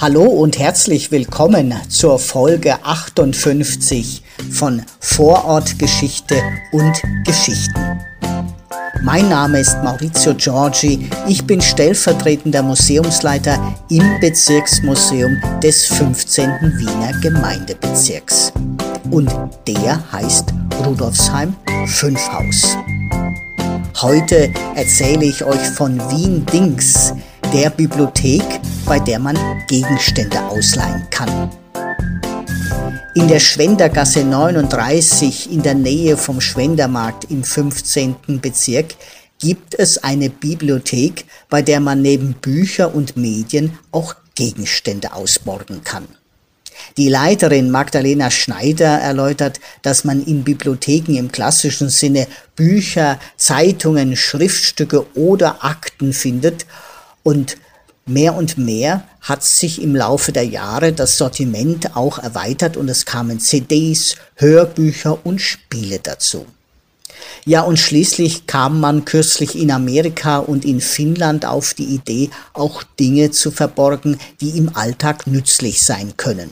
Hallo und herzlich willkommen zur Folge 58 von Vorortgeschichte und Geschichten. Mein Name ist Maurizio Giorgi, ich bin stellvertretender Museumsleiter im Bezirksmuseum des 15. Wiener Gemeindebezirks. Und der heißt Rudolfsheim 5 Haus. Heute erzähle ich euch von Wien Dings, der Bibliothek, bei der man Gegenstände ausleihen kann. In der Schwendergasse 39 in der Nähe vom Schwendermarkt im 15. Bezirk gibt es eine Bibliothek, bei der man neben Bücher und Medien auch Gegenstände ausborgen kann. Die Leiterin Magdalena Schneider erläutert, dass man in Bibliotheken im klassischen Sinne Bücher, Zeitungen, Schriftstücke oder Akten findet und mehr und mehr hat sich im Laufe der Jahre das Sortiment auch erweitert und es kamen CDs, Hörbücher und Spiele dazu. Ja, und schließlich kam man kürzlich in Amerika und in Finnland auf die Idee, auch Dinge zu verborgen, die im Alltag nützlich sein können.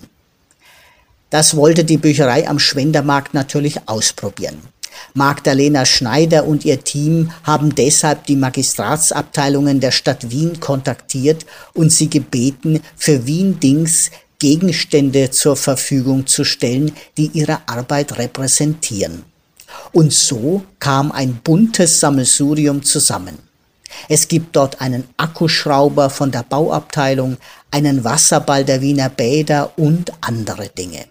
Das wollte die Bücherei am Schwendermarkt natürlich ausprobieren. Magdalena Schneider und ihr Team haben deshalb die Magistratsabteilungen der Stadt Wien kontaktiert und sie gebeten, für Wien Dings Gegenstände zur Verfügung zu stellen, die ihre Arbeit repräsentieren. Und so kam ein buntes Sammelsurium zusammen. Es gibt dort einen Akkuschrauber von der Bauabteilung, einen Wasserball der Wiener Bäder und andere Dinge.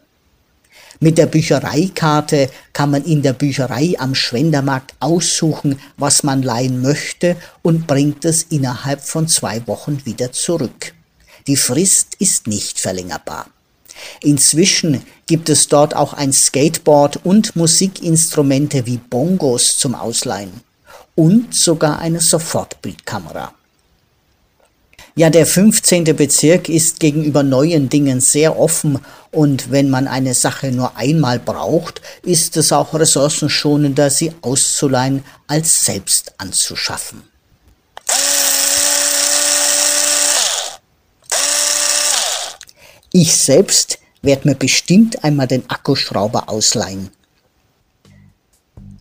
Mit der Büchereikarte kann man in der Bücherei am Schwendermarkt aussuchen, was man leihen möchte und bringt es innerhalb von zwei Wochen wieder zurück. Die Frist ist nicht verlängerbar. Inzwischen gibt es dort auch ein Skateboard und Musikinstrumente wie Bongos zum Ausleihen und sogar eine Sofortbildkamera. Ja, der 15. Bezirk ist gegenüber neuen Dingen sehr offen und wenn man eine Sache nur einmal braucht, ist es auch ressourcenschonender, sie auszuleihen, als selbst anzuschaffen. Ich selbst werde mir bestimmt einmal den Akkuschrauber ausleihen.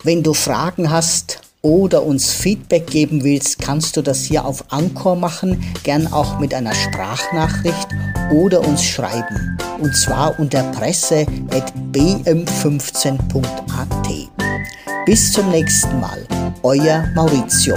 Wenn du Fragen hast oder uns Feedback geben willst, kannst du das hier auf Anchor machen, gern auch mit einer Sprachnachricht oder uns schreiben. Und zwar unter presse.bm15.at. Bis zum nächsten Mal, euer Maurizio.